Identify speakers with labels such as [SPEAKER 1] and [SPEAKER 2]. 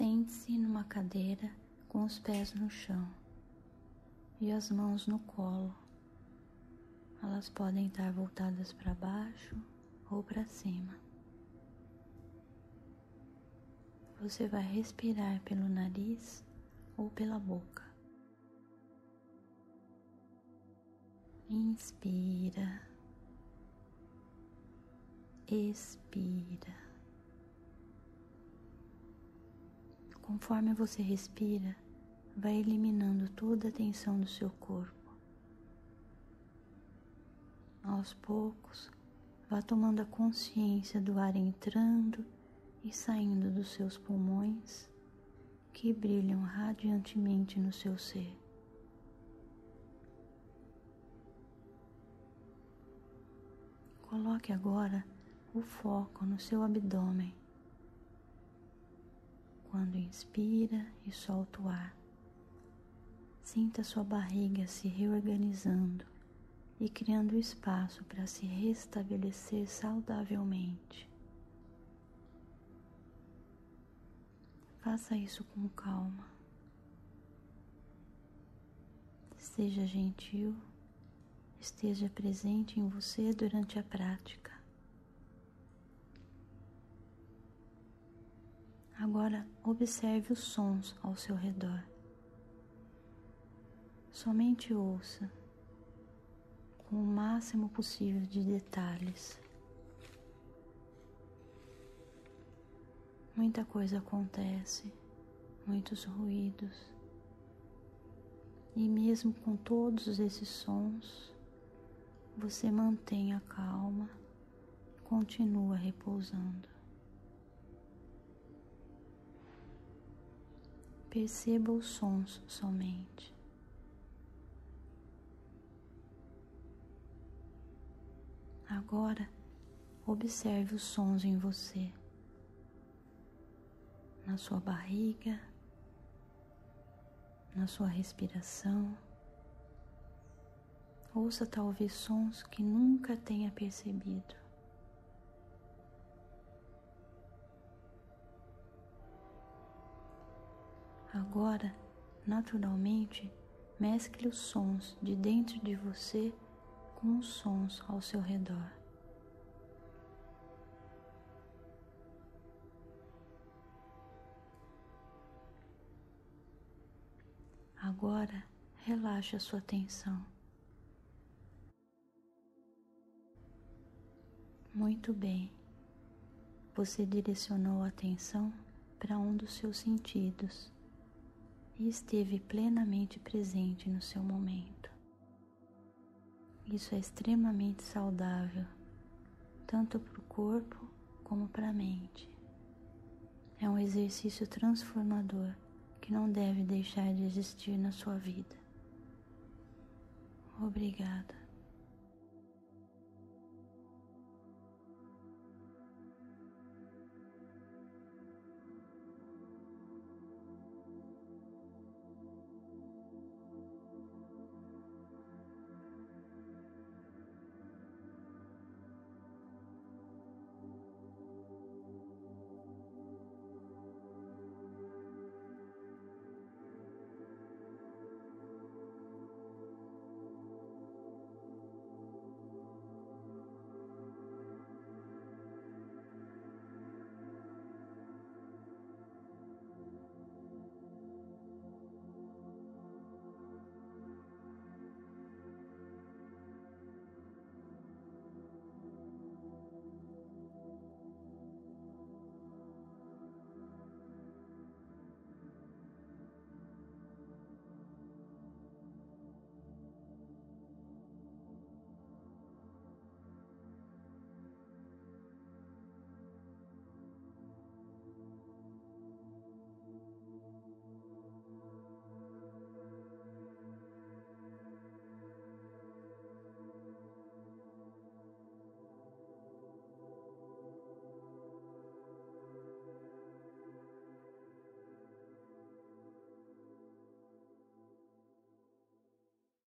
[SPEAKER 1] Sente-se numa cadeira com os pés no chão e as mãos no colo. Elas podem estar voltadas para baixo ou para cima. Você vai respirar pelo nariz ou pela boca. Inspira, expira. Conforme você respira, vai eliminando toda a tensão do seu corpo. Aos poucos, vá tomando a consciência do ar entrando e saindo dos seus pulmões que brilham radiantemente no seu ser. Coloque agora o foco no seu abdômen. Quando inspira e solta o ar, sinta sua barriga se reorganizando e criando espaço para se restabelecer saudavelmente. Faça isso com calma. Seja gentil esteja presente em você durante a prática. Agora observe os sons ao seu redor. Somente ouça com o máximo possível de detalhes. Muita coisa acontece, muitos ruídos. E mesmo com todos esses sons, você mantém a calma continua repousando. Perceba os sons somente. Agora, observe os sons em você, na sua barriga, na sua respiração. Ouça talvez sons que nunca tenha percebido. Agora, naturalmente, mescle os sons de dentro de você com os sons ao seu redor. Agora, relaxe a sua atenção. Muito bem. Você direcionou a atenção para um dos seus sentidos e esteve plenamente presente no seu momento. Isso é extremamente saudável, tanto para o corpo como para a mente. É um exercício transformador que não deve deixar de existir na sua vida. Obrigada.